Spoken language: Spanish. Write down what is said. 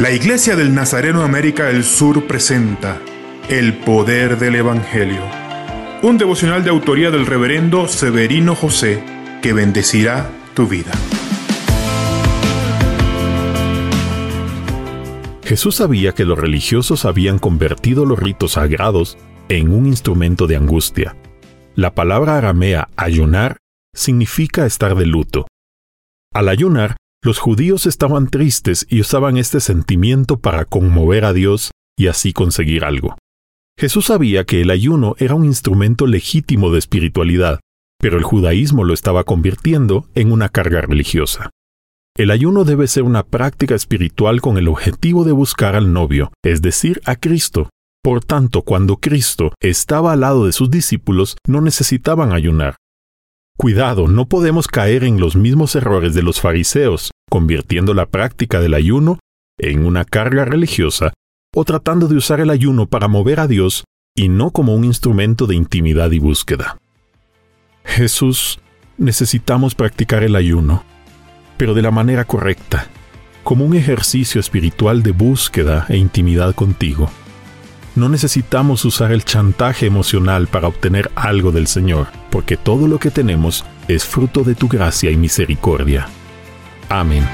La Iglesia del Nazareno América del Sur presenta El Poder del Evangelio, un devocional de autoría del reverendo Severino José que bendecirá tu vida. Jesús sabía que los religiosos habían convertido los ritos sagrados en un instrumento de angustia. La palabra aramea ayunar significa estar de luto. Al ayunar, los judíos estaban tristes y usaban este sentimiento para conmover a Dios y así conseguir algo. Jesús sabía que el ayuno era un instrumento legítimo de espiritualidad, pero el judaísmo lo estaba convirtiendo en una carga religiosa. El ayuno debe ser una práctica espiritual con el objetivo de buscar al novio, es decir, a Cristo. Por tanto, cuando Cristo estaba al lado de sus discípulos, no necesitaban ayunar, Cuidado, no podemos caer en los mismos errores de los fariseos, convirtiendo la práctica del ayuno en una carga religiosa o tratando de usar el ayuno para mover a Dios y no como un instrumento de intimidad y búsqueda. Jesús, necesitamos practicar el ayuno, pero de la manera correcta, como un ejercicio espiritual de búsqueda e intimidad contigo. No necesitamos usar el chantaje emocional para obtener algo del Señor, porque todo lo que tenemos es fruto de tu gracia y misericordia. Amén.